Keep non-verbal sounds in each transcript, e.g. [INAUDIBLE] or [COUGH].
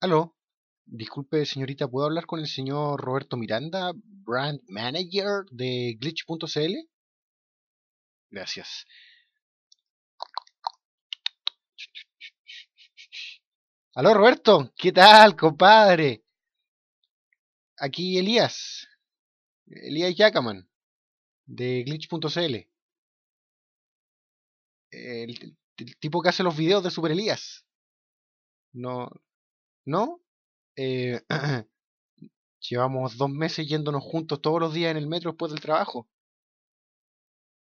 Aló, disculpe señorita, ¿puedo hablar con el señor Roberto Miranda, Brand Manager de Glitch.cl? Gracias. Aló Roberto, ¿qué tal, compadre? Aquí Elías, Elías Yacaman, de Glitch.cl. El, el tipo que hace los videos de Super Elías. No, ¿no? Eh, [CLEARS THROAT] llevamos dos meses yéndonos juntos todos los días en el metro después del trabajo.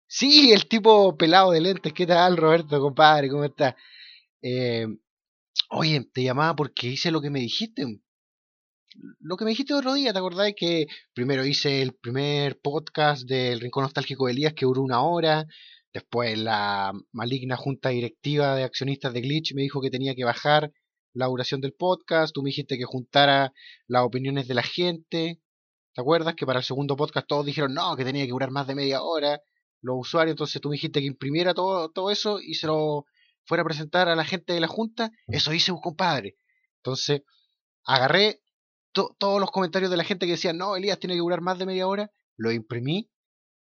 Sí, el tipo pelado de lentes. ¿Qué tal, Roberto, compadre? ¿Cómo estás? Eh, oye, te llamaba porque hice lo que me dijiste. Lo que me dijiste otro día, ¿te acordás? Que primero hice el primer podcast del Rincón Nostálgico de Elías que duró una hora. Después la maligna junta directiva de accionistas de Glitch me dijo que tenía que bajar la duración del podcast, tú me dijiste que juntara las opiniones de la gente, ¿te acuerdas? Que para el segundo podcast todos dijeron no, que tenía que durar más de media hora, los usuarios, entonces tú me dijiste que imprimiera todo, todo eso y se lo fuera a presentar a la gente de la junta, eso hice, un compadre. Entonces, agarré todos los comentarios de la gente que decían, no, Elías tiene que durar más de media hora, lo imprimí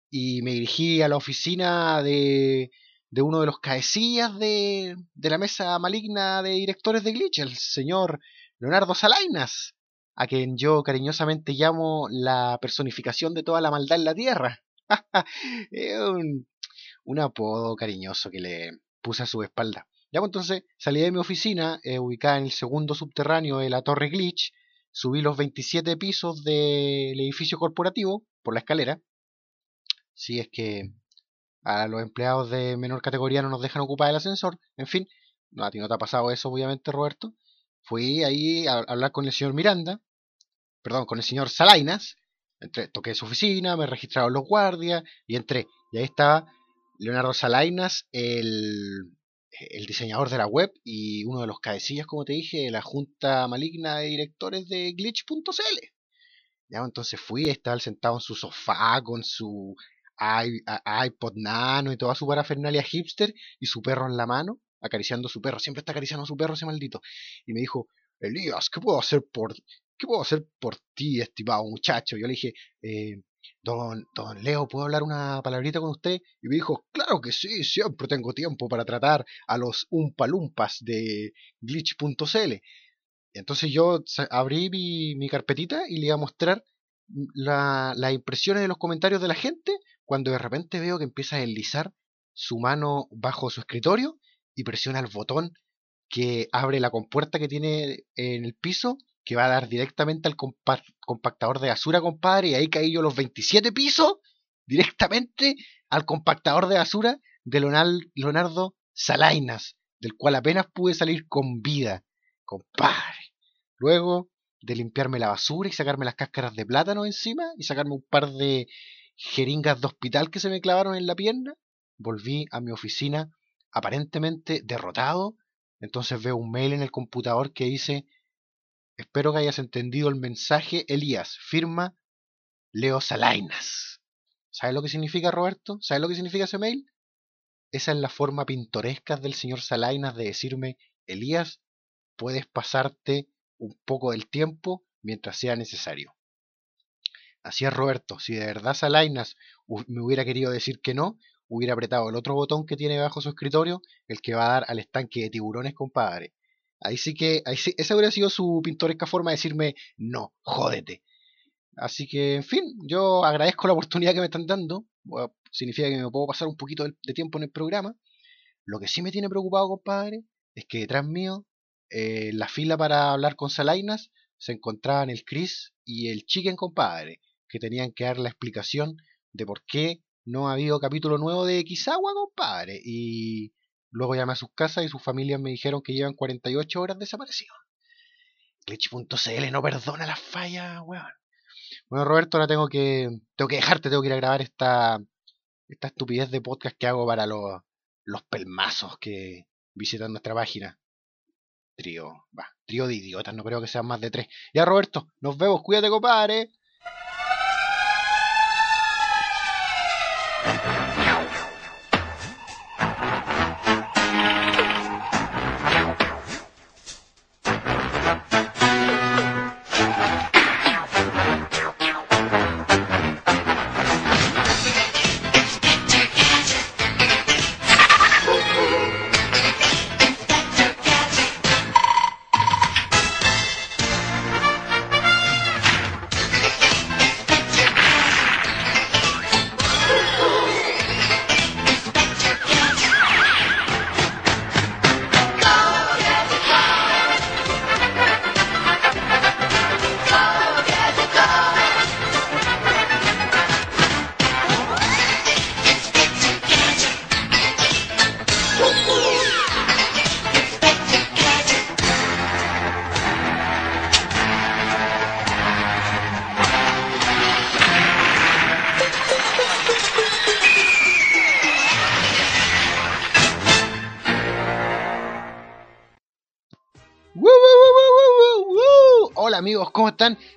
y me dirigí a la oficina de de uno de los cabecillas de, de la mesa maligna de directores de Glitch, el señor Leonardo Salainas, a quien yo cariñosamente llamo la personificación de toda la maldad en la tierra. [LAUGHS] un, un apodo cariñoso que le puse a su espalda. Ya, pues, entonces salí de mi oficina, eh, ubicada en el segundo subterráneo de la Torre Glitch, subí los 27 pisos del edificio corporativo por la escalera. Si es que a los empleados de menor categoría no nos dejan ocupar el ascensor, en fin, no, a ti no te ha pasado eso, obviamente, Roberto. Fui ahí a hablar con el señor Miranda, perdón, con el señor Salainas, entré, toqué su oficina, me registraron los guardias y entré. Y ahí estaba Leonardo Salainas, el, el diseñador de la web y uno de los cabecillas, como te dije, de la junta maligna de directores de glitch.cl. Ya, entonces fui, estaba sentado en su sofá con su iPod Nano y toda su parafernalia hipster y su perro en la mano, acariciando a su perro. Siempre está acariciando a su perro ese maldito. Y me dijo, Elías, ¿qué puedo hacer por, qué puedo hacer por ti, estimado muchacho? Yo le dije, eh, don, don Leo, ¿puedo hablar una palabrita con usted? Y me dijo, claro que sí, siempre tengo tiempo para tratar a los umpalumpas de glitch.cl. Entonces yo abrí mi, mi, carpetita y le iba a mostrar la, las impresiones de los comentarios de la gente cuando de repente veo que empieza a deslizar su mano bajo su escritorio y presiona el botón que abre la compuerta que tiene en el piso que va a dar directamente al compactador de basura, compadre, y ahí caí yo los 27 pisos [LAUGHS] directamente al compactador de basura de Leonardo Salainas, del cual apenas pude salir con vida, compadre. Luego de limpiarme la basura y sacarme las cáscaras de plátano encima y sacarme un par de jeringas de hospital que se me clavaron en la pierna, volví a mi oficina aparentemente derrotado. Entonces veo un mail en el computador que dice, espero que hayas entendido el mensaje, Elías, firma Leo Salainas. ¿Sabes lo que significa, Roberto? ¿Sabes lo que significa ese mail? Esa es la forma pintoresca del señor Salainas de decirme, Elías, puedes pasarte un poco del tiempo mientras sea necesario. Así es, Roberto. Si de verdad Salainas me hubiera querido decir que no, hubiera apretado el otro botón que tiene bajo su escritorio, el que va a dar al estanque de tiburones, compadre. Ahí sí que, ahí sí, esa hubiera sido su pintoresca forma de decirme, no, jódete. Así que, en fin, yo agradezco la oportunidad que me están dando. significa que me puedo pasar un poquito de, tiempo en el programa. Lo que sí me tiene preocupado, compadre, es que detrás mío, eh, la fila para hablar con Salainas, se encontraban el Chris y el Chicken, compadre que tenían que dar la explicación de por qué no ha habido capítulo nuevo de Xagua, compadre. Y luego llamé a sus casas y sus familias me dijeron que llevan 48 horas desaparecidos. Glitch.cl no perdona las fallas, weón. Bueno, Roberto, ahora tengo que, tengo que dejarte, tengo que ir a grabar esta, esta estupidez de podcast que hago para los, los pelmazos que visitan nuestra página. Trío, va, trío de idiotas, no creo que sean más de tres. Ya, Roberto, nos vemos, cuídate, compadre.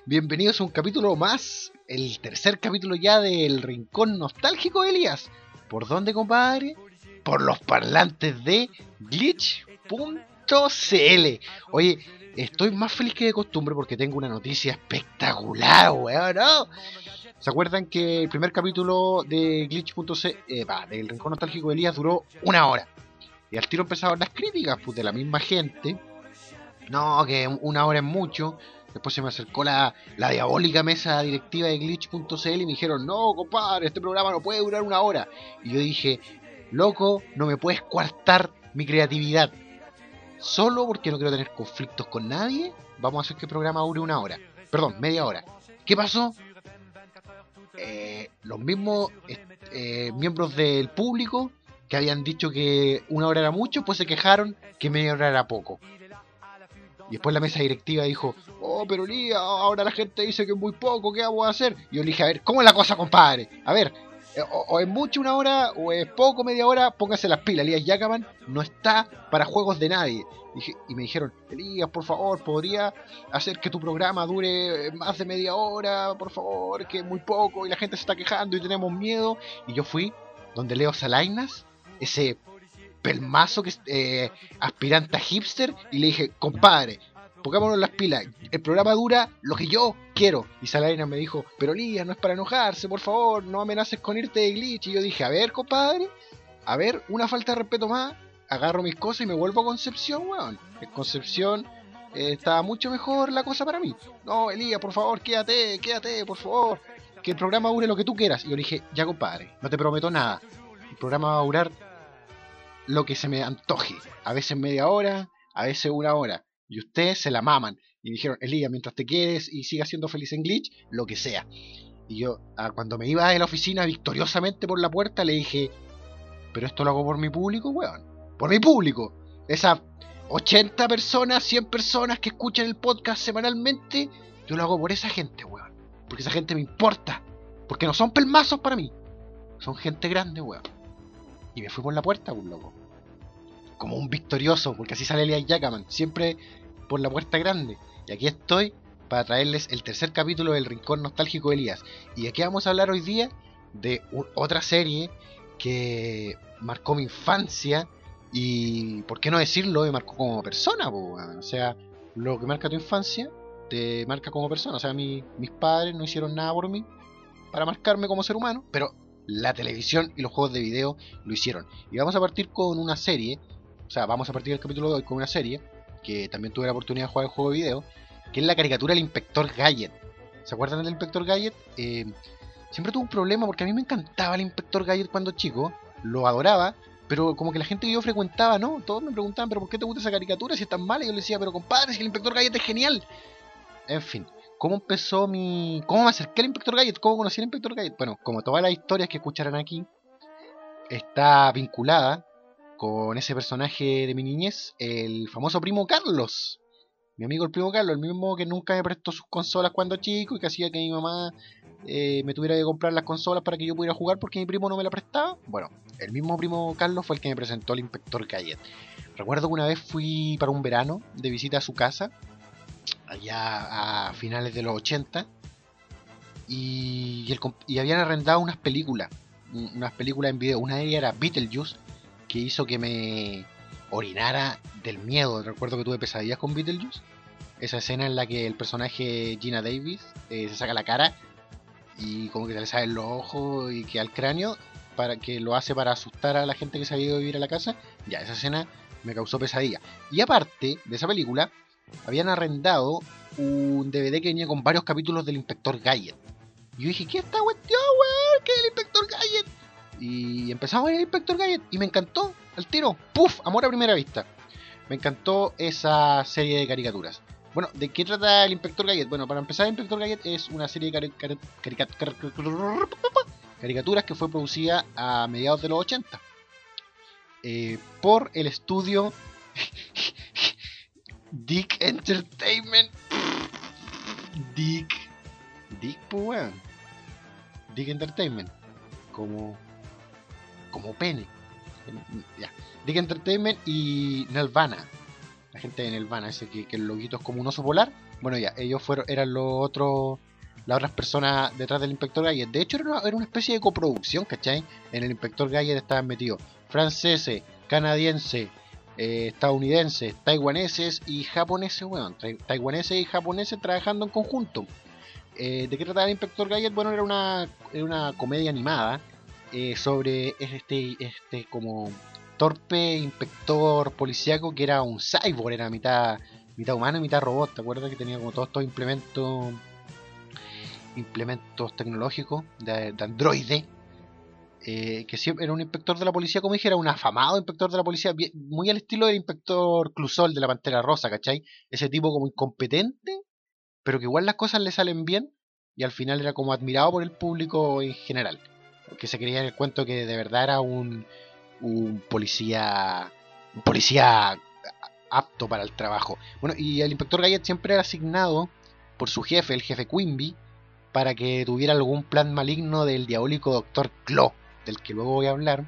Bienvenidos a un capítulo más, el tercer capítulo ya del Rincón Nostálgico de Elías. ¿Por dónde, compadre? Por los parlantes de glitch.cl. Oye, estoy más feliz que de costumbre porque tengo una noticia espectacular, weón, ¿no? ¿Se acuerdan que el primer capítulo de glitch.cl, eh, del Rincón Nostálgico de Elías duró una hora? Y al tiro empezaron las críticas, pues de la misma gente no, que una hora es mucho. Después se me acercó la, la diabólica mesa directiva de glitch.cl y me dijeron, no, compadre, este programa no puede durar una hora. Y yo dije, loco, no me puedes coartar mi creatividad. Solo porque no quiero tener conflictos con nadie, vamos a hacer que el programa dure una hora. Perdón, media hora. ¿Qué pasó? Eh, los mismos eh, miembros del público que habían dicho que una hora era mucho, pues se quejaron que media hora era poco. Y después la mesa directiva dijo, oh, pero Lía, ahora la gente dice que es muy poco, ¿qué vamos a hacer? Y yo le dije, a ver, ¿cómo es la cosa, compadre? A ver, eh, o, es mucho una hora, o es poco media hora, póngase las pilas. Elías Yacaman no está para juegos de nadie. Y, me dijeron, Elías, por favor, ¿podría hacer que tu programa dure más de media hora? Por favor, que es muy poco y la gente se está quejando y tenemos miedo. Y yo fui donde Leo Salainas, ese pelmazo que eh, aspirante a hipster y le dije, compadre, pongámonos las pilas, el programa dura lo que yo quiero. Y Salarina me dijo, pero Lía, no es para enojarse, por favor, no amenaces con irte de glitch. Y yo dije, a ver, compadre, a ver, una falta de respeto más, agarro mis cosas y me vuelvo a Concepción, weón. En Concepción eh, estaba mucho mejor la cosa para mí. No, Elías, por favor, quédate, quédate, por favor. Que el programa dure lo que tú quieras. Y yo le dije, ya compadre, no te prometo nada. El programa va a durar lo que se me antoje. A veces media hora, a veces una hora. Y ustedes se la maman. Y dijeron, Elías, mientras te quedes y sigas siendo feliz en Glitch, lo que sea. Y yo, cuando me iba de la oficina victoriosamente por la puerta, le dije, pero esto lo hago por mi público, weón. Por mi público. Esas 80 personas, 100 personas que escuchan el podcast semanalmente, yo lo hago por esa gente, weón. Porque esa gente me importa. Porque no son pelmazos para mí. Son gente grande, weón. Y me fui por la puerta, un loco. Como un victorioso, porque así sale Elias Jackman, siempre por la puerta grande. Y aquí estoy para traerles el tercer capítulo del Rincón Nostálgico de Elías. Y aquí vamos a hablar hoy día de otra serie que marcó mi infancia y, ¿por qué no decirlo? Me marcó como persona. O sea, lo que marca tu infancia te marca como persona. O sea, mis padres no hicieron nada por mí para marcarme como ser humano, pero la televisión y los juegos de video lo hicieron. Y vamos a partir con una serie, o sea, vamos a partir del capítulo de hoy con una serie, que también tuve la oportunidad de jugar el juego de video, que es la caricatura del Inspector Gadget. ¿Se acuerdan del Inspector Gadget? Eh, siempre tuve un problema porque a mí me encantaba el Inspector Gadget cuando chico, lo adoraba, pero como que la gente que yo frecuentaba, ¿no? Todos me preguntaban, ¿pero por qué te gusta esa caricatura si es tan mala? Y yo le decía, pero compadre, si el Inspector Gadget es genial. En fin, ¿Cómo empezó mi... ¿Cómo me acerqué al Inspector Gadget? ¿Cómo conocí al Inspector Gadget? Bueno, como todas las historias que escucharán aquí, está vinculada con ese personaje de mi niñez, el famoso primo Carlos. Mi amigo el primo Carlos, el mismo que nunca me prestó sus consolas cuando chico y que hacía que mi mamá eh, me tuviera que comprar las consolas para que yo pudiera jugar porque mi primo no me la prestaba. Bueno, el mismo primo Carlos fue el que me presentó al Inspector Gadget. Recuerdo que una vez fui para un verano de visita a su casa allá a finales de los 80 y, y habían arrendado unas películas, unas películas en video. Una de ellas era Beetlejuice, que hizo que me orinara del miedo. Recuerdo que tuve pesadillas con Beetlejuice. Esa escena en la que el personaje Gina Davis eh, se saca la cara y como que se le salen los ojos y que al cráneo para que lo hace para asustar a la gente que se había ido a vivir a la casa. Ya, esa escena me causó pesadilla. Y aparte de esa película, habían arrendado un DVD que venía con varios capítulos del Inspector Gadget. Y yo dije, ¿qué esta cuestión, weón? ¿Qué es el Inspector Gadget? Y empezamos a ver el Inspector Gadget y me encantó al tiro. ¡Puf! Amor a primera vista. Me encantó esa serie de caricaturas. Bueno, ¿de qué trata el Inspector Gadget? Bueno, para empezar, el Inspector Gadget es una serie de caricaturas que fue producida a mediados de los 80 eh, por el estudio [LAUGHS] Dick Entertainment. Dick. Dick, pues weón. Dick Entertainment. Como. Como pene. Ya. Dick Entertainment y Nelvana. la gente de Nelvana, ese que, que el loguito es como un oso polar. Bueno, ya, ellos fueron, eran los otros, las otras personas detrás del Inspector Gadget. De hecho, era una, era una especie de coproducción, ¿cachai? En el Inspector Gadget estaban metidos franceses, canadienses, eh, estadounidenses, taiwaneses y japoneses, bueno, taiwaneses y japoneses trabajando en conjunto. Eh, ¿De qué trataba el Inspector Gadget? Bueno, era una, era una comedia animada eh, sobre este, este como torpe inspector policíaco que era un cyborg, era mitad, mitad humano y mitad robot, ¿te acuerdas? Que tenía como todos estos implementos implementos tecnológicos de, de eh, que siempre era un inspector de la policía, como dije, era un afamado inspector de la policía, muy al estilo del inspector Clusol de la Pantera Rosa, ¿cachai? Ese tipo como incompetente, pero que igual las cosas le salen bien y al final era como admirado por el público en general, que se creía en el cuento que de verdad era un, un policía, un policía apto para el trabajo. Bueno, y el inspector Gallet siempre era asignado por su jefe, el jefe Quimby, para que tuviera algún plan maligno del diabólico doctor Claw del que luego voy a hablar,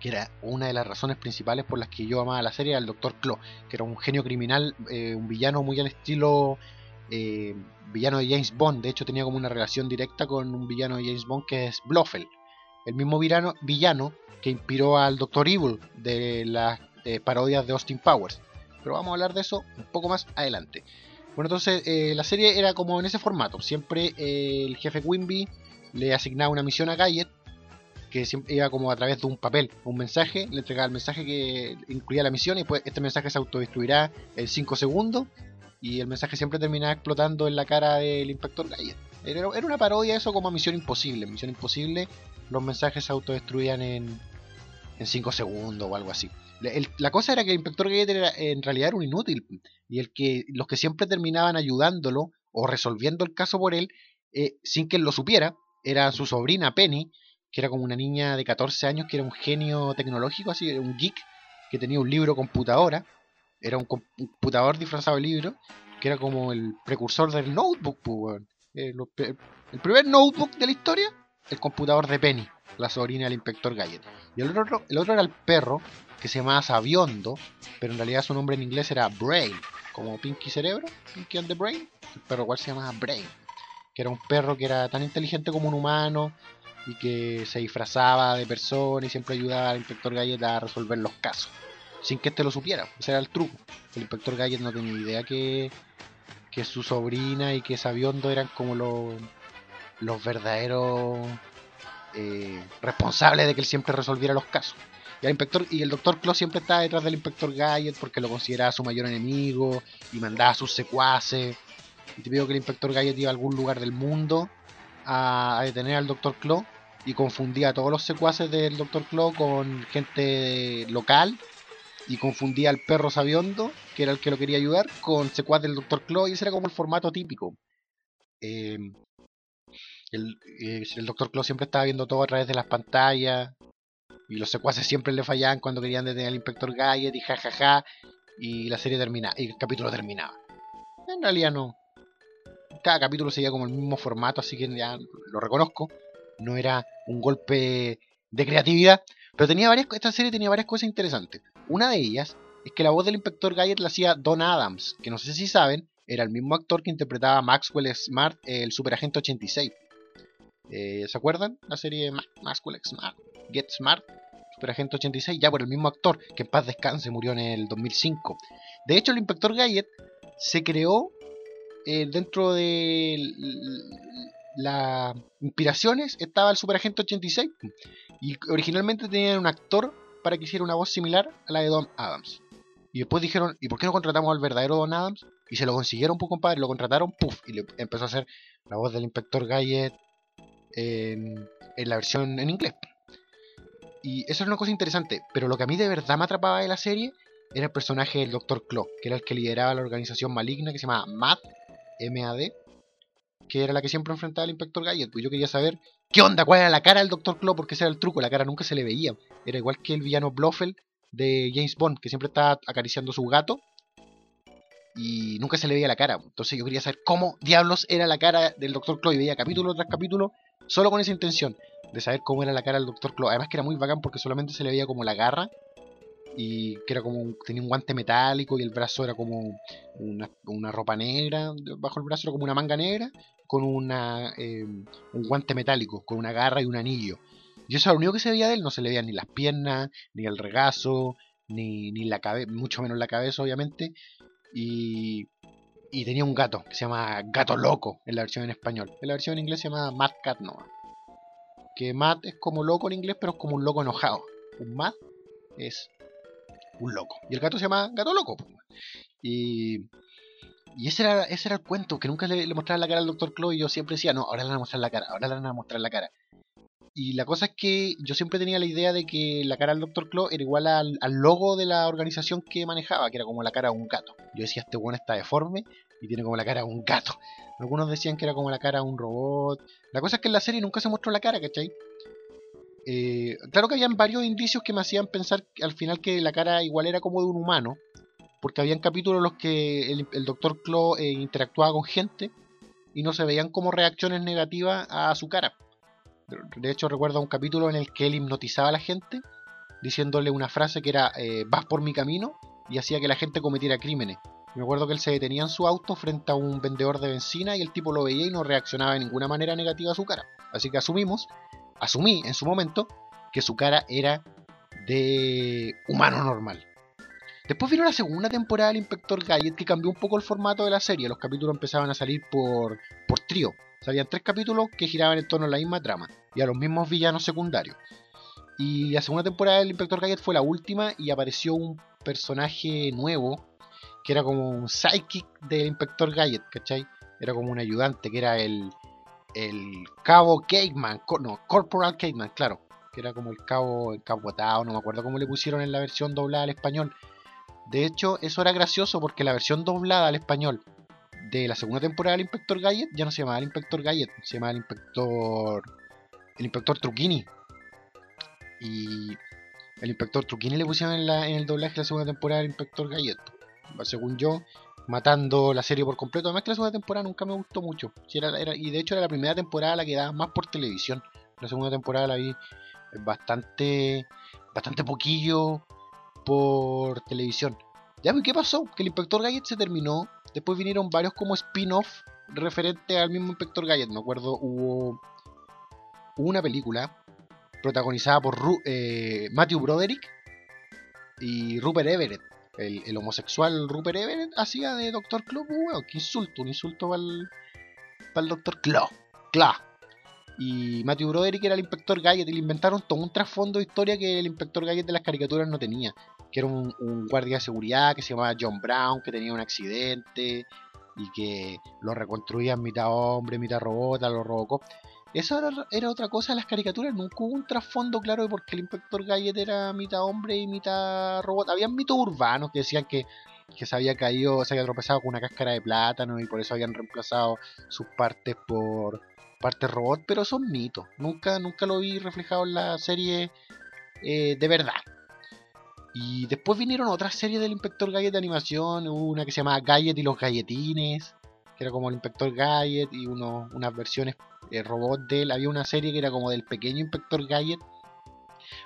que era una de las razones principales por las que yo amaba la serie, era el Dr. Claw, que era un genio criminal, eh, un villano muy al estilo eh, villano de James Bond. De hecho, tenía como una relación directa con un villano de James Bond que es Blofeld, el mismo villano, que inspiró al Dr. Evil de las eh, parodias de Austin Powers. Pero vamos a hablar de eso un poco más adelante. Bueno, entonces la serie era como en ese formato. Siempre el jefe Quimby le asignaba una misión a Gayet que siempre iba como a través de un papel, un mensaje, le entregaba el mensaje que incluía la misión y pues este mensaje se autodestruirá en 5 segundos y el mensaje siempre terminaba explotando en la cara del inspector Gallet. Era, una parodia eso como Misión Imposible. Misión Imposible, los mensajes se autodestruían en 5 segundos o algo así. la cosa era que el inspector Gallet era, en realidad era un inútil y el que los que siempre terminaban ayudándolo o resolviendo el caso por él eh, sin que él lo supiera era su sobrina Penny que era como una niña de 14 años que era un genio tecnológico, así, un geek, que tenía un libro computadora, era un computador disfrazado de libro, que era como el precursor del notebook, pues, eh, el primer notebook de la historia, el computador de Penny, la sobrina del inspector Gadget. Y el otro, el otro era el perro, que se llamaba Sabiondo, pero en realidad su nombre en inglés era Brain, como Pinky Cerebro, Pinky and the Brain. El perro igual se llamaba Brain, que era un perro que era tan inteligente como un humano, y que se disfrazaba de persona y siempre ayudaba al inspector Gallet a resolver los casos, sin que éste lo supiera. Ese era el truco. El inspector Gallet no tenía idea que, que su sobrina y que Sabiondo eran como los, los verdaderos eh, responsables de que él siempre resolviera los casos. Y el, inspector, y el doctor Claw siempre estaba detrás del inspector Gallet porque lo consideraba su mayor enemigo y mandaba a sus secuaces. Y te digo que el inspector Gallet iba a algún lugar del mundo a, detener al doctor Claw y confundía a todos los secuaces del Dr. Claw con gente local y confundía al perro sabiondo, que era el que lo quería ayudar, con secuaz del Dr. Claw y ese era como el formato típico. Eh, el, eh, el Dr. Claw siempre estaba viendo todo a través de las pantallas y los secuaces siempre le fallaban cuando querían detener al Inspector Gadget y jajaja y la serie terminaba, y el capítulo terminaba. En realidad no. Cada capítulo seguía como el mismo formato, así que ya lo reconozco no era un golpe de creatividad, pero tenía varias, esta serie tenía varias cosas interesantes. Una de ellas es que la voz del inspector Gadget la hacía Don Adams, que no sé si saben, era el mismo actor que interpretaba a Maxwell Smart, el superagente 86. Eh, ¿Se acuerdan? La serie Maxwell Smart, Get Smart, Superagente 86, ya por el mismo actor, que en paz descanse, murió en el 2005. De hecho, el inspector Gadget se creó eh, dentro de las inspiraciones estaba el Superagente 86 y originalmente tenían un actor para que hiciera una voz similar a la de Don Adams. Y después dijeron, ¿y por qué no contratamos al verdadero Don Adams? Y se lo consiguieron, pues compadre, lo contrataron, puff, y le empezó a hacer la voz del inspector Gadget en, en la versión en inglés. Y eso es una cosa interesante, pero lo que a mí de verdad me atrapaba de la serie era el personaje del Dr. Claw, que era el que lideraba la organización maligna que se llamaba MAD, M-A-D, que era la que siempre enfrentaba al Inspector Gadget. Pues yo quería saber qué onda, cuál era la cara del Dr. Claw, porque ese era el truco, la cara nunca se le veía. Era igual que el villano Blofeld de James Bond, que siempre estaba acariciando su gato y nunca se le veía la cara. Entonces yo quería saber cómo diablos era la cara del Dr. Claw y veía capítulo tras capítulo solo con esa intención de saber cómo era la cara del Dr. Claw. Además que era muy bacán porque solamente se le veía como la garra y que era como tenía un guante metálico y el brazo era como una, ropa negra, bajo el brazo era como una manga negra con una, em, un guante metálico, con una garra y un anillo. Y eso era lo único que se veía de él, no se le veían ni las piernas, ni el regazo, ni, ni la cabeza, mucho menos la cabeza obviamente. Y, y tenía un gato que se llama Gato Loco en la versión en español. En la versión en inglés se llama Mad Cat no. Que Mad es como loco en inglés, pero es como un loco enojado. Un Mad es un loco. Y el gato se llama Gato Loco. Y, y ese era, ese era el cuento, que nunca le, le la cara al Dr. Claw y yo siempre decía, no, ahora le van a mostrar la cara, ahora le van a mostrar la cara. Y la cosa es que yo siempre tenía la idea de que la cara del Dr. Claw era igual al, logo de la organización que manejaba, que era como la cara de un gato. Yo decía, este bueno está deforme y tiene como la cara de un gato. Algunos decían que era como la cara de un robot. La cosa es que en la serie nunca se mostró la cara, ¿cachai? Eh, claro que habían varios indicios que me hacían pensar al final que la cara igual era como de un humano, porque habían capítulos en los que el, Dr. Claw eh, interactuaba con gente y no se veían como reacciones negativas a su cara. De hecho, recuerdo un capítulo en el que él hipnotizaba a la gente diciéndole una frase que era eh, vas por mi camino y hacía que la gente cometiera crímenes. Me acuerdo que él se detenía en su auto frente a un vendedor de benzina y el tipo lo veía y no reaccionaba de ninguna manera negativa a su cara. Así que asumimos, asumí en su momento, que su cara era de humano normal. Después vino la segunda temporada del Inspector Gadget que cambió un poco el formato de la serie. Los capítulos empezaban a salir por, por trío. Salían tres capítulos que giraban en torno a la misma trama y a los mismos villanos secundarios. Y la segunda temporada del Inspector Gadget fue la última y apareció un personaje nuevo que era como un psychic del Inspector Gadget, ¿cachai? Era como un ayudante, que era el, el cabo Caveman, no, Corporal Caveman, claro, que era como el cabo encapuatado, no me acuerdo cómo le pusieron en la versión doblada al español. De hecho, eso era gracioso porque la versión doblada al español de la segunda temporada del Inspector Gadget ya no se llamaba el Inspector Gadget, se llamaba el Inspector. El Inspector Truquini. Y el Inspector Truquini le pusieron en, el doblaje de la segunda temporada del Inspector Gadget. Según yo, matando la serie por completo. Además que la segunda temporada nunca me gustó mucho. y de hecho era la primera temporada la que daba más por televisión. La segunda temporada la vi bastante, bastante poquillo por televisión. Ya, pues, ¿qué pasó? Que el Inspector Gadget se terminó. Después vinieron varios como spin-off referente al mismo Inspector Gadget. Me acuerdo, hubo, una película protagonizada por eh, Matthew Broderick y Rupert Everett. El, homosexual Rupert Everett hacía de Doctor Claw. Bueno, qué insulto, un insulto para el, el Doctor Claw. Claw. Y Matthew Broderick era el inspector Gadget y le inventaron todo un trasfondo de historia que el inspector Gadget de las caricaturas no tenía. Que era un, guardia de seguridad que se llamaba John Brown, que tenía un accidente y que lo reconstruían mitad hombre, mitad robot, a los Robocop. Eso era, otra cosa de las caricaturas, nunca hubo un trasfondo claro de por qué el inspector Gadget era mitad hombre y mitad robot. Habían mitos urbanos que decían que, que se había caído, se había tropezado con una cáscara de plátano y por eso habían reemplazado sus partes por, parte robot, pero son mitos. Nunca, nunca lo vi reflejado en la serie eh, de verdad. Y después vinieron otras series del Inspector Gadget de animación, una que se llamaba Gadget y los Galletines, que era como el Inspector Gadget y uno, unas versiones eh, robot de él. Había una serie que era como del pequeño Inspector Gadget,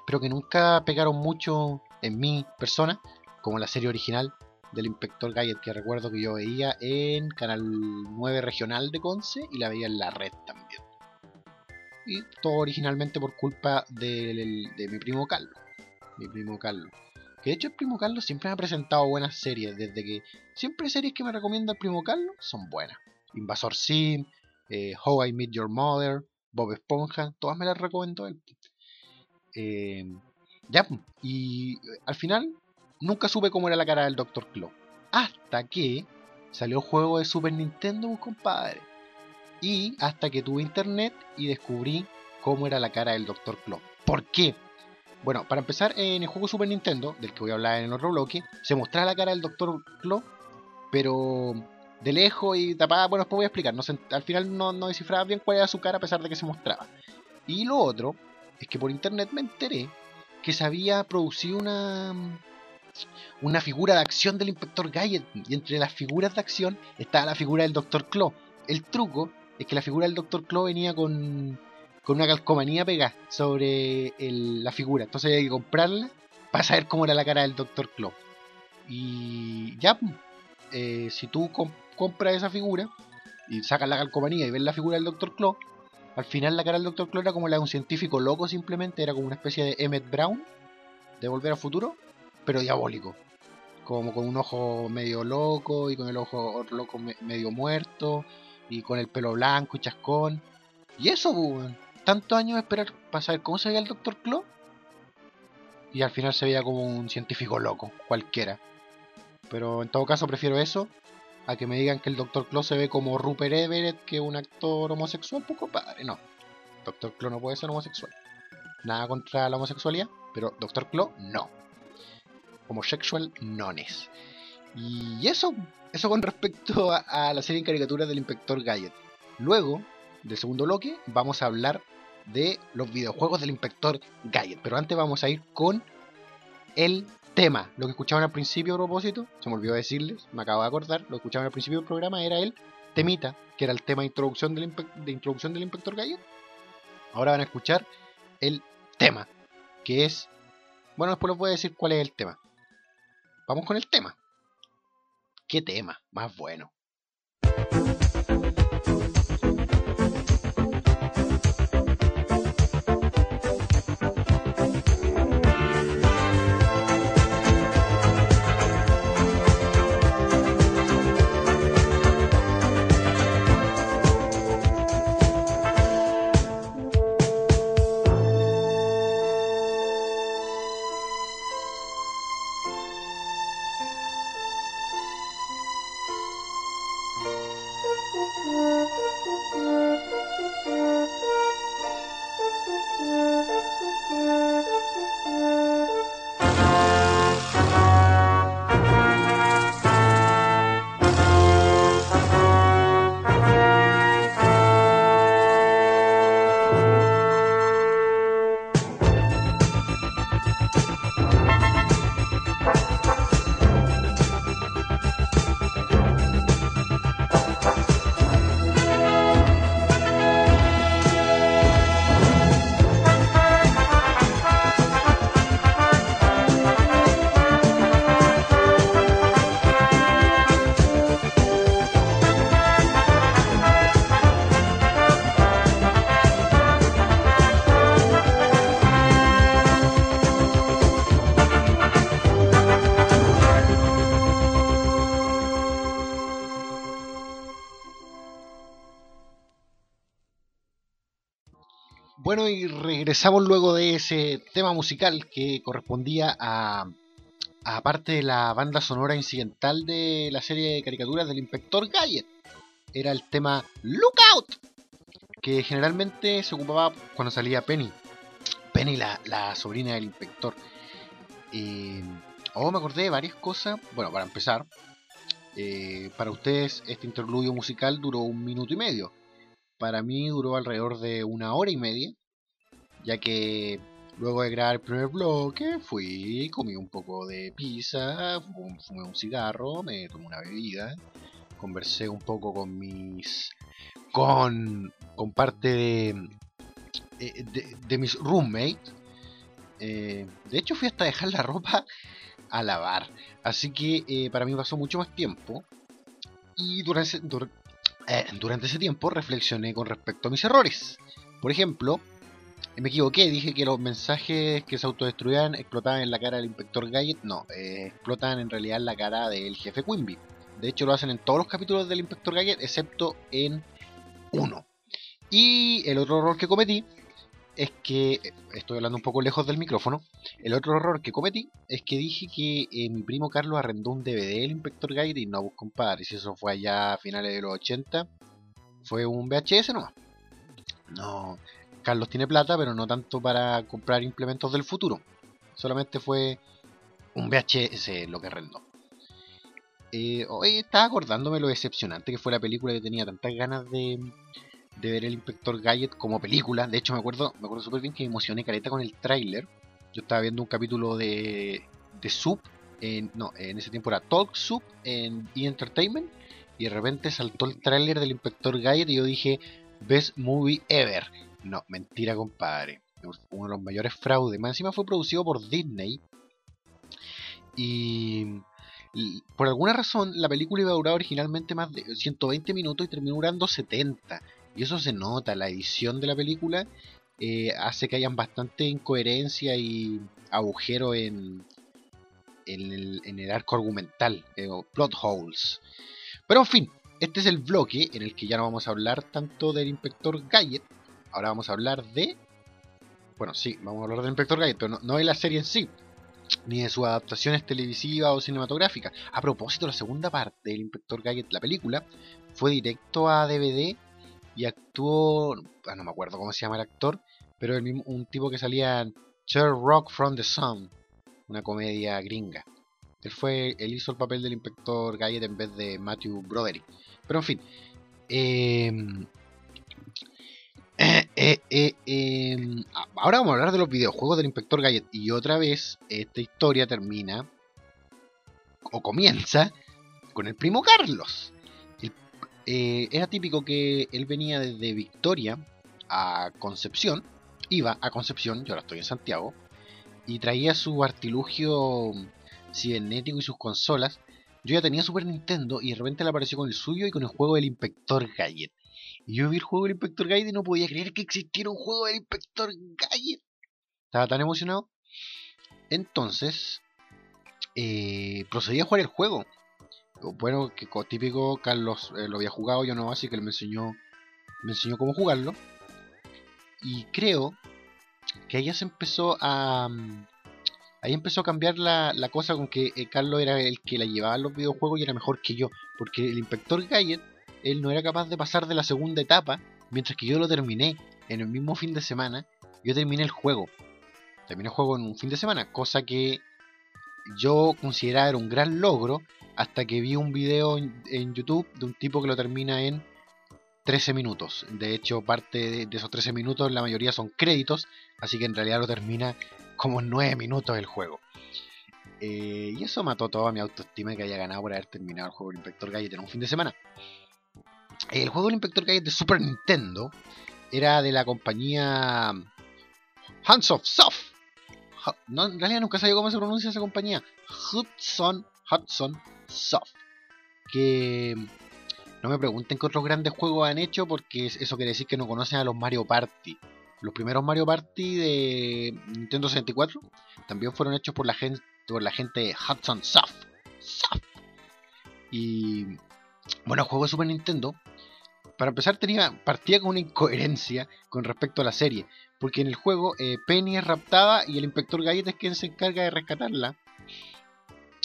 pero que nunca pegaron mucho en mi persona, como la serie original del Inspector Gadget que recuerdo que yo veía en Canal 9 Regional de Conce y la veía en la red también. Y todo originalmente por culpa de, mi primo Carlos. Mi primo Carlos. De hecho el primo Carlos siempre me ha presentado buenas series. Desde que siempre series que me recomienda el primo Carlos son buenas. Invasor Sim, eh, How I Meet Your Mother, Bob Esponja, todas me las recomiendo él. Eh, ya, y al final nunca supe cómo era la cara del Dr. Claw. Hasta que salió el juego de Super Nintendo, pues, compadre. Y hasta que tuve internet y descubrí cómo era la cara del Dr. Claw. ¿Por qué? Bueno, para empezar, en el juego Super Nintendo, del que voy a hablar en otro bloque, se mostraba la cara del Dr. Claw, pero de lejos y tapada. Bueno, después voy a explicar. Al final no, no descifraba bien cuál era su cara a pesar de que se mostraba. Y lo otro es que por internet me enteré que se había producido una, una figura de acción del Inspector Gadget. Y entre las figuras de acción estaba la figura del Dr. Claw. El truco es que la figura del Dr. Claw venía con, con una calcomanía pegada sobre la figura. Entonces había que comprarla para saber cómo era la cara del Dr. Claw. Y ya, eh, si tú compras esa figura y sacas la calcomanía y ves la figura del Dr. Claw, al final la cara del Dr. Claw era como la de un científico loco simplemente, era como una especie de Emmett Brown de Volver al Futuro, pero diabólico. Como con un ojo medio loco y con el ojo loco medio muerto y con el pelo blanco y chascón. Y eso, pues, tantos años esperar para saber cómo se veía el Dr. Claw. Y al final se veía como un científico loco, cualquiera. Pero en todo caso prefiero eso a que me digan que el Dr. Claw se ve como Rupert Everett, que un actor homosexual, poco padre. No, Dr. Claw no puede ser homosexual. Nada contra la homosexualidad, pero Dr. Claw no. Homosexual no es. Y eso, eso con [LAUGHS] respecto a, la serie en caricaturas del Inspector Gadget. Luego, del segundo bloque, vamos a hablar de los videojuegos del Inspector Gadget. Pero antes vamos a ir con el tema. Lo que escuchaban al principio a propósito, se me olvidó decirles, me acabo de acordar, lo que escuchaban al principio del programa era el temita, que era el tema de introducción del, de introducción del Inspector Gadget. Ahora van a escuchar el tema, que es... Bueno, después les voy a decir cuál es el tema. Vamos con el tema. ¿Qué tema? Más bueno. Regresamos luego de ese tema musical que correspondía a, parte de la banda sonora incidental de la serie de caricaturas del Inspector Gadget. Era el tema Lookout, que generalmente se ocupaba cuando salía Penny. Penny, la, la sobrina del inspector. Eh, oh, me acordé de varias cosas. Bueno, para empezar, eh, para ustedes este interludio musical duró un minuto y medio. Para mí duró alrededor de una hora y media ya que luego de grabar el primer bloque fui, comí un poco de pizza, fumé un cigarro, me tomé una bebida, conversé un poco con mis... con, con parte de, eh, de, mis roommates. Eh, de hecho fui hasta dejar la ropa a lavar, así que eh, para mí pasó mucho más tiempo. Y durante, durante ese tiempo reflexioné con respecto a mis errores. Por ejemplo, me equivoqué, dije que los mensajes que se autodestruían explotaban en la cara del inspector Gadget. No, eh, explotan en realidad en la cara del jefe Quimby. De hecho, lo hacen en todos los capítulos del inspector Gadget, excepto en uno. Y el otro error que cometí es que, estoy hablando un poco lejos del micrófono, el otro error que cometí es que dije que eh, mi primo Carlos arrendó un DVD del Inspector Gadget y no, compadre, si eso fue allá a finales de los 80, fue un VHS nomás. No, Carlos tiene plata, pero no tanto para comprar implementos del futuro. Solamente fue un VHS lo que rendó. Eh, hoy estaba acordándome lo decepcionante que fue la película que tenía tantas ganas de, ver el Inspector Gadget como película. De hecho, me acuerdo, me acuerdo súper bien que me emocioné careta con el tráiler. Yo estaba viendo un capítulo de, de Soup, en, no, en ese tiempo era Talk Soup en E! Entertainment, y de repente saltó el tráiler del Inspector Gadget y yo dije, Best Movie Ever. No, mentira, compadre. Uno de los mayores fraudes. Más encima fue producido por Disney. Y, por alguna razón la película iba a durar originalmente más de 120 minutos y terminó durando 70. Y eso se nota, la edición de la película eh, hace que hayan bastante incoherencia y agujero en, en, el, arco argumental, eh, plot holes. Pero en fin, este es el bloque en el que ya no vamos a hablar tanto del Inspector Gadget, ahora vamos a hablar de... Bueno, sí, vamos a hablar del Inspector Gadget, pero no, de la serie en sí, ni de sus adaptaciones televisivas o cinematográficas. A propósito, la segunda parte del Inspector Gadget, la película, fue directo a DVD y actuó, ah, no me acuerdo cómo se llama el actor, pero el mismo, un tipo que salía en Rock from the Sun, una comedia gringa. Él fue, él hizo el papel del inspector Gadget en vez de Matthew Broderick. Pero en fin. Em, eh, eh, eh, em, ahora vamos a hablar de los videojuegos del inspector Gadget. Y otra vez, esta historia termina o comienza con el primo Carlos. era típico que él venía desde Victoria a Concepción. Iba a Concepción, yo ahora estoy en Santiago. Y traía su artilugio cibernético y sus consolas, yo ya tenía Super Nintendo y de repente le apareció con el suyo y con el juego del Inspector Gadget. Y yo vi el juego del Inspector Gadget y no podía creer que existiera un juego del Inspector Gadget. Estaba tan emocionado. Entonces, eh, procedí a jugar el juego. Bueno, que típico Carlos eh, lo había jugado, yo no, así que él me enseñó, me enseñó cómo jugarlo. Y creo que ella se empezó a, mm, Ahí empezó a cambiar la, cosa con que eh, Carlos era el que la llevaba a los videojuegos y era mejor que yo. Porque el inspector Gadget, él no era capaz de pasar de la segunda etapa, mientras que yo lo terminé en el mismo fin de semana. Yo terminé el juego. Terminé el juego en un fin de semana, cosa que yo consideraba era un gran logro hasta que vi un video en, YouTube de un tipo que lo termina en 13 minutos. De hecho, parte de, esos 13 minutos, la mayoría son créditos, así que en realidad lo termina como 9 minutos el juego. Eh, y eso mató toda mi autoestima que haya ganado por haber terminado el juego del Inspector Gadget en un fin de semana. El juego del Inspector Gadget de Super Nintendo era de la compañía Hands of Soft. No, en realidad nunca sabía cómo se pronuncia esa compañía. Hudson, Hudson Soft. Que no me pregunten qué otros grandes juegos han hecho porque eso quiere decir que no conocen a los Mario Party los primeros Mario Party de Nintendo 64 también fueron hechos por la gente, por la gente de Hudson Soft. Soft. Y bueno, el juego de Super Nintendo, para empezar, tenía, partía con una incoherencia con respecto a la serie. Porque en el juego eh, Penny es raptada y el inspector Gallet es quien se encarga de rescatarla.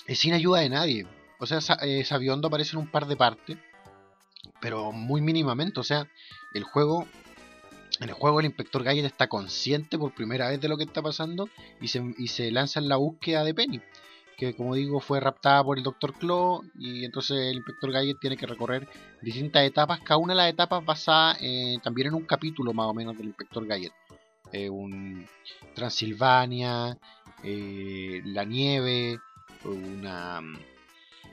Y sin ayuda de nadie. O sea, eh, Sabiondo aparece en un par de partes. Pero muy mínimamente. O sea, el juego en el juego el inspector Gadget está consciente por primera vez de lo que está pasando y se, lanza en la búsqueda de Penny, que como digo fue raptada por el Dr. Claw y entonces el inspector Gadget tiene que recorrer distintas etapas, cada una de las etapas basada también en un capítulo más o menos del inspector Gadget. Eh, un Transilvania, eh, la nieve, una,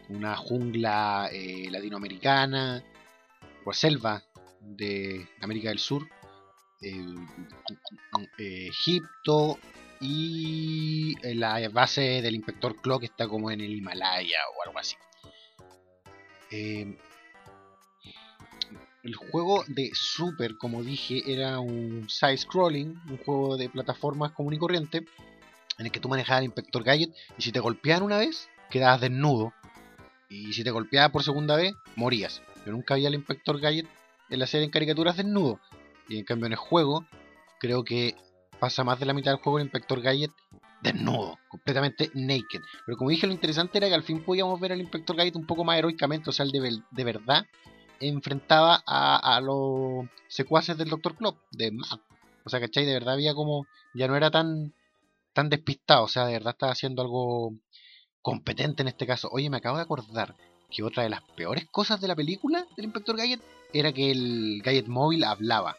una jungla eh, latinoamericana, o selva de América del Sur Egipto y la base del inspector que está como en el Himalaya o algo así. Eh, el juego de Super, como dije, era un side-scrolling, un juego de plataformas común y corriente, en el que tú manejabas al inspector Gadget y si te golpeaban una vez, quedabas desnudo. Y si te golpeabas por segunda vez, morías. Yo nunca vi al inspector Gadget en la serie en caricaturas desnudo. Y en cambio en el juego, creo que pasa más de la mitad del juego el Inspector Gadget desnudo, completamente naked. Pero como dije, lo interesante era que al fin podíamos ver al Inspector Gadget un poco más heroicamente, o sea, el de, verdad enfrentaba a, los secuaces del Dr. Club, de O sea, ¿cachai? De verdad había como. Ya no era tan, tan despistado, o sea, de verdad estaba haciendo algo competente en este caso. Oye, me acabo de acordar que otra de las peores cosas de la película del Inspector Gadget era que el Gadget móvil hablaba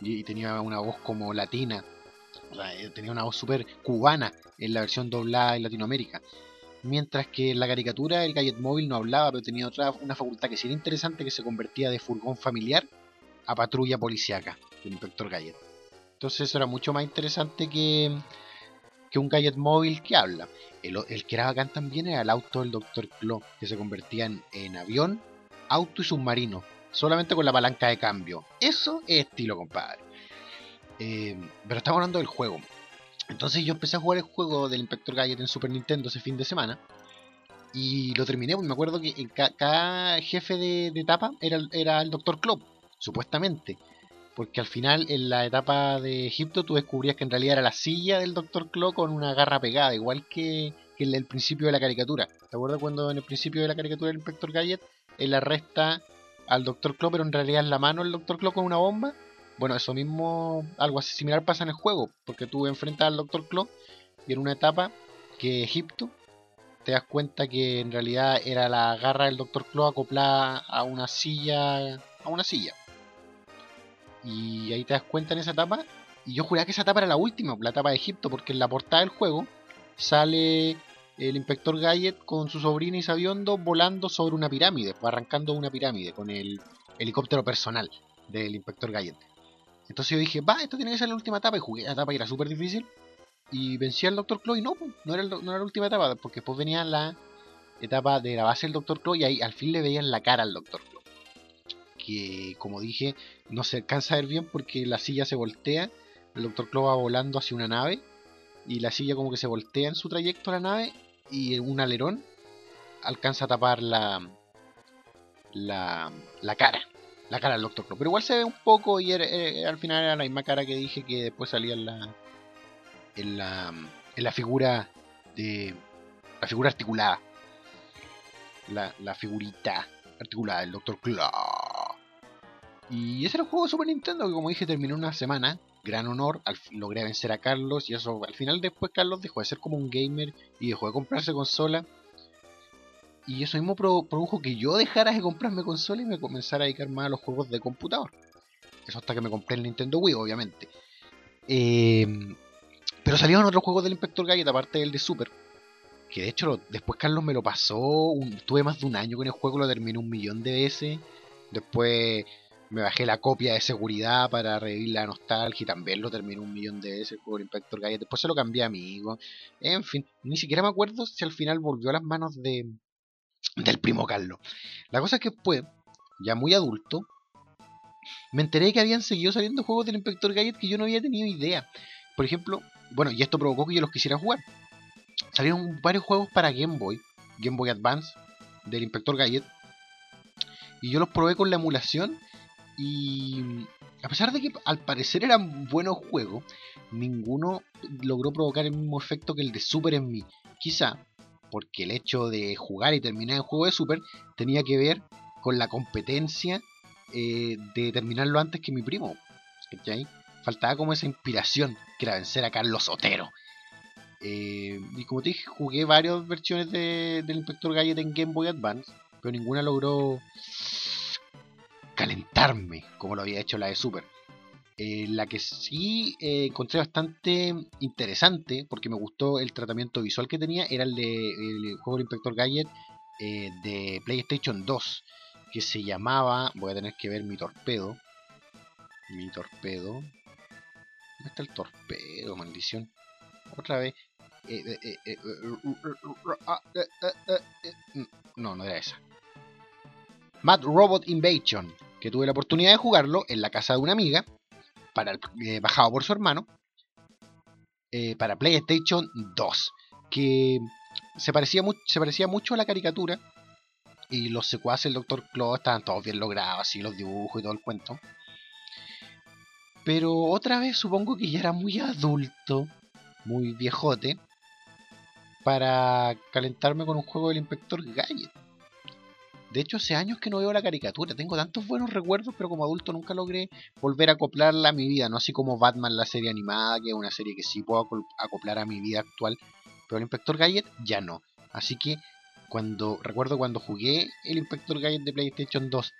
y, tenía una voz como latina, eh, tenía una voz súper cubana en la versión doblada en Latinoamérica. Mientras que en la caricatura el Gadget móvil no hablaba, pero tenía otra una facultad que sí era interesante que se convertía de furgón familiar a patrulla policiaca del inspector Gadget. Entonces eso era mucho más interesante que, que un gadget móvil que habla. El, el que era bacán también era el auto del Dr. Claw, que se convertía en, avión, auto y submarino, solamente con la palanca de cambio. Eso es estilo, compadre. Eh, pero estamos hablando del juego. Entonces yo empecé a jugar el juego del Inspector Gadget en Super Nintendo ese fin de semana. Y lo terminé, porque me acuerdo que cada jefe de, etapa era, era el Dr. Claw, supuestamente. Porque al final, en la etapa de Egipto, tú descubrías que en realidad era la silla del Dr. Claw con una garra pegada, igual que, en el principio de la caricatura. ¿Te acuerdas cuando en el principio de la caricatura del Inspector Gadget él arresta al Dr. Claw, pero en realidad es la mano del Dr. Claw con una bomba? Bueno, eso mismo, algo así similar pasa en el juego, porque tú enfrentas al Dr. Claw y en una etapa que Egipto te das cuenta que en realidad era la garra del Dr. Claw acoplada a una silla, a una silla. Y ahí te das cuenta en esa etapa. Y yo juraba que esa etapa era la última, la etapa de Egipto, porque en la portada del juego sale el inspector Gadget con su sobrina Isabiondo volando sobre una pirámide, pues, arrancando una pirámide con el helicóptero personal del inspector Gadget. Entonces yo dije, va, esto tiene que ser la última etapa. Y jugué la etapa y era súper difícil. Y vencí al Dr. Claw y no, pues, no era, no era la última etapa, porque después venía la etapa de la base del Dr. Claw y ahí al fin le veían la cara al Dr. Claw que, como dije, no se alcanza a ver bien porque la silla se voltea. El Dr. Claw va volando hacia una nave y la silla como que se voltea en su trayecto a la nave y un alerón alcanza a tapar la, la, la cara. La cara del. Claw. Pero igual se ve un poco y al final era la misma cara que dije que después salía en la, en la, en la figura de... La figura articulada. La, la figurita articulada del Dr. Claw. Y ese era un juego de Super Nintendo que como dije terminó una semana. Gran honor, logré vencer a Carlos y eso al final después Carlos dejó de ser como un gamer y dejó de comprarse consola. Y eso mismo produjo que yo dejara de comprarme consola y me comenzara a dedicar más a los juegos de computador. Eso hasta que me compré el Nintendo Wii, obviamente. Em, pero salieron otros juegos del Inspector Gadget, aparte del de Super. Que de hecho después Carlos me lo pasó. tuve más de un año con el juego, lo terminé un millón de veces. Después me bajé la copia de seguridad para revivir la nostalgia y también lo terminé un millón de veces el juego Inspector Gadget. Después se lo cambié a amigo. En fin, ni siquiera me acuerdo si al final volvió a las manos de del primo Carlos. La cosa es que después, ya muy adulto, me enteré que habían seguido saliendo juegos del Inspector Gadget que yo no había tenido idea. Por ejemplo, bueno, y esto provocó que yo los quisiera jugar. Salieron varios juegos para Game Boy, Game Boy Advance, del Inspector Gadget. Y yo los probé con la emulación y a pesar de que al parecer eran buenos juegos, ninguno logró provocar el mismo efecto que el de Super en mí. Quizá porque el hecho de jugar y terminar el juego de Super tenía que ver con la competencia eh, de terminarlo antes que mi primo. Faltaba como esa inspiración que era vencer a Carlos Otero. Eh, y como te dije, jugué varias versiones de, del Inspector Gadget en Game Boy Advance, pero ninguna logró calentarme como lo había hecho la de Super. Eh, la que sí eh, encontré bastante interesante, porque me gustó el tratamiento visual que tenía, era el de el juego del Inspector Gadget eh, de PlayStation 2, que se llamaba, voy a tener que ver mi torpedo, mi torpedo, ¿dónde está el torpedo, maldición? Otra vez, no, no era esa. Mad Robot Invasion, que tuve la oportunidad de jugarlo en la casa de una amiga, para eh, bajado por su hermano, eh, para PlayStation 2, que se parecía, se parecía mucho a la caricatura, y los secuaces del Dr. Claw estaban todos bien logrados, así los dibujos y todo el cuento. Pero otra vez supongo que ya era muy adulto, muy viejote, para calentarme con un juego del Inspector Gadget. De hecho, hace años que no veo la caricatura. Tengo tantos buenos recuerdos, pero como adulto nunca logré volver a acoplarla a mi vida. No así como Batman, la serie animada, que es una serie que sí puedo acoplar a mi vida actual. Pero el Inspector Gadget ya no. Así que cuando recuerdo cuando jugué el Inspector Gadget de PlayStation 2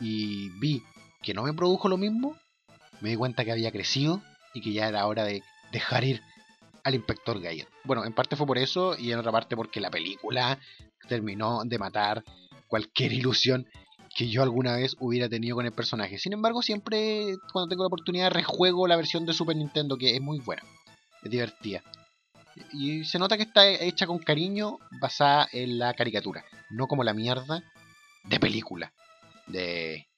y vi que no me produjo lo mismo, me di cuenta que había crecido y que ya era hora de dejar ir al Inspector Gadget. Bueno, en parte fue por eso y en otra parte porque la película terminó de matar cualquier ilusión que yo alguna vez hubiera tenido con el personaje. Sin embargo, siempre cuando tengo la oportunidad rejuego la versión de Super Nintendo, que es muy buena, es divertida. Y se nota que está hecha con cariño, basada en la caricatura, no como la mierda de película de,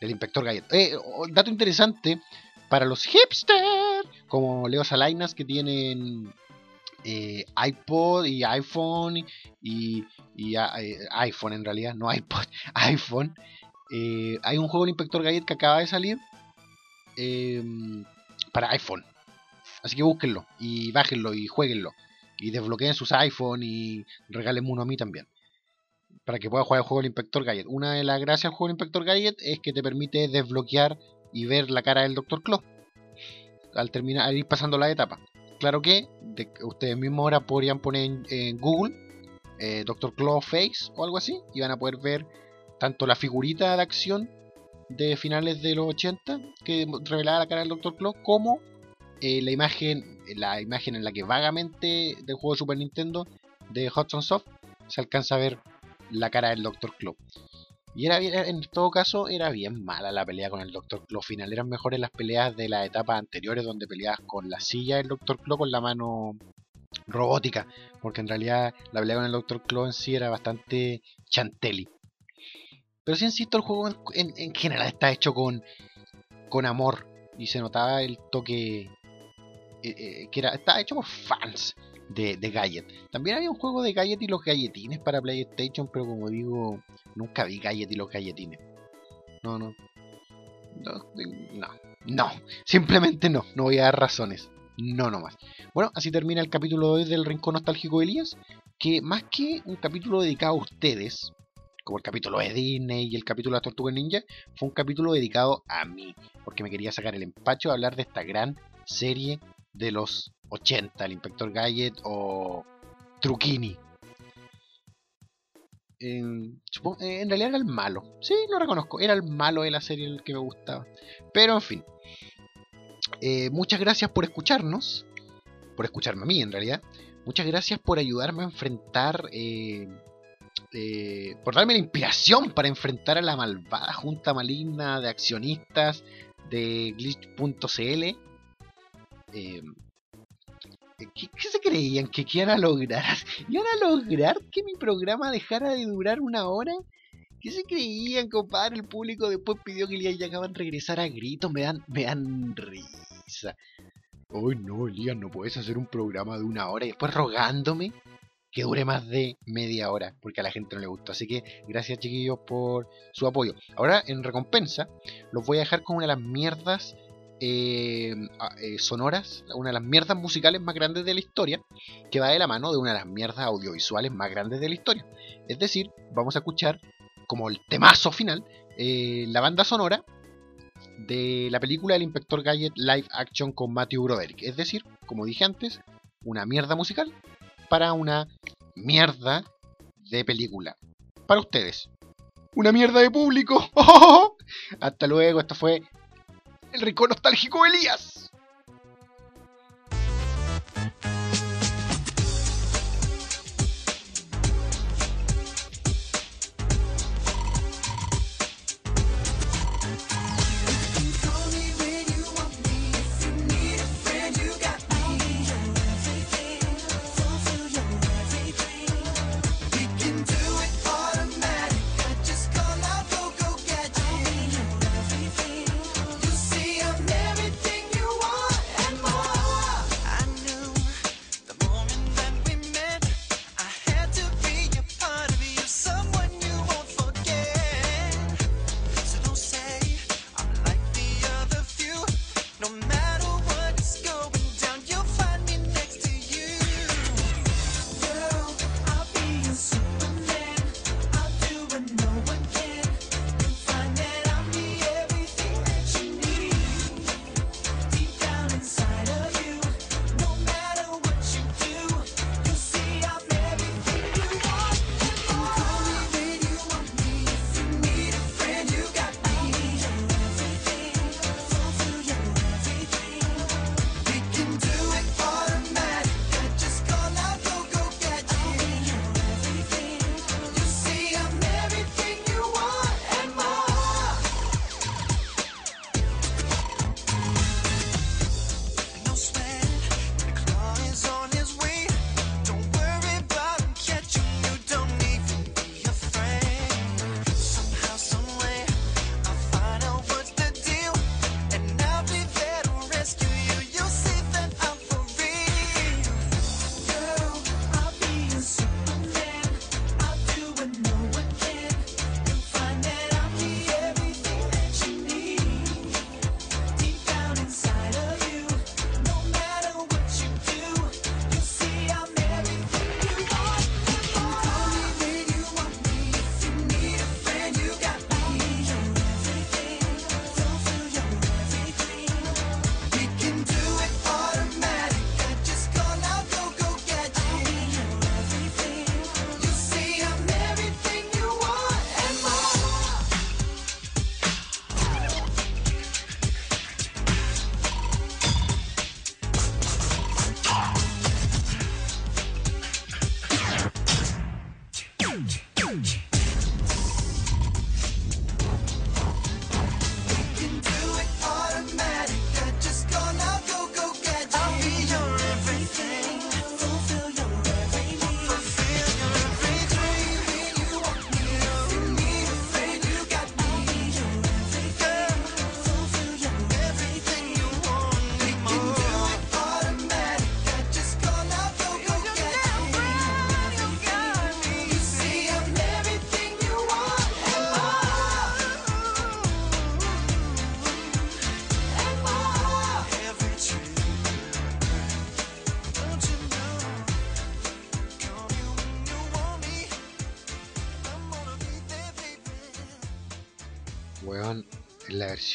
del Inspector Gadget. Eh, dato interesante para los hipsters, como Leo Salainas, que tienen eh, iPod y iPhone y, eh, iPhone en realidad, no [LAUGHS] iPod, iPhone. hay un juego del Inspector Gadget que acaba de salir em, para iPhone. Así que búsquenlo y bájenlo y jueguenlo. Y desbloqueen sus iPhone y regálenme uno a mí también. Para que pueda jugar el juego del Inspector Gadget. Una de las gracias del juego del Inspector Gadget es que te permite desbloquear y ver la cara del Dr. Claw. Al terminar, al ir pasando la etapa. Claro que ustedes mismos ahora podrían poner en, Google eh, Dr. Claw Face o algo así. Y van a poder ver tanto la figurita de acción de finales de los 80 que revelaba la cara del Dr. Claw como eh, la imagen la imagen en la que vagamente del juego Super Nintendo de Hudson Soft se alcanza a ver la cara del Dr. Claw. Y era en todo caso era bien mala la pelea con el Dr. Claw final. Eran mejores las peleas de las etapas anteriores donde peleabas con la silla del Dr. Claw con la mano robótica. Porque en realidad la pelea con el Dr. Claw en sí era bastante chantelli. Pero sí insisto, el juego en, general está hecho con, con amor. Y se notaba el toque eh, eh, que era, estaba hecho por fans de, de Gadget. También había un juego de Gadget y los galletines para PlayStation, pero como digo, nunca vi Gadget y los galletines. No, no. No, no. Simplemente no. No voy a dar razones. No, no más. Bueno, así termina el capítulo de hoy del Rincón Nostálgico de Elías. Que más que un capítulo dedicado a ustedes, como el capítulo de Disney y el capítulo de la Tortuga Ninja, fue un capítulo dedicado a mí. Porque me quería sacar el empacho a hablar de esta gran serie de los 80, el Inspector Gadget o Truquini. En, realidad era el malo. Sí, lo reconozco. Era el malo de la serie el que me gustaba. Pero en fin. Eh, muchas gracias por escucharnos. Por escucharme a mí en realidad. Muchas gracias por ayudarme a enfrentar. Eh, eh, por darme la inspiración para enfrentar a la malvada junta maligna de accionistas de glitch.cl. ¿Qué, se creían? ¿Que iban a lograr? [LAUGHS] ¿Iban a lograr que mi programa dejara de durar una hora? ¿Qué se creían, compadre? El público después pidió que Elías y a regresar a gritos. Me dan, me dan risa. Ay, no, Elías, no puedes hacer un programa de una hora y después rogándome que dure más de media hora, porque a la gente no le gusta. Así que gracias, chiquillos, por su apoyo. Ahora, en recompensa, los voy a dejar con una de las mierdas eh, eh, sonoras, una de las mierdas musicales más grandes de la historia, que va de la mano de una de las mierdas audiovisuales más grandes de la historia. Es decir, vamos a escuchar como el temazo final, eh, la banda sonora de la película El Inspector Gadget Live Action con Matthew Broderick. Es decir, como dije antes, una mierda musical para una mierda de película. Para ustedes. Una mierda de público. [LAUGHS] Hasta luego, esto fue el rico nostálgico Elías.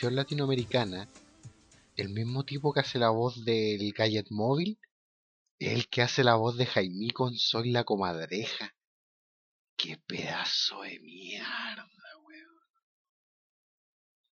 Latinoamericana, el mismo tipo que hace la voz del Gadget Móvil, el que hace la voz de Jaime con Soy la Comadreja.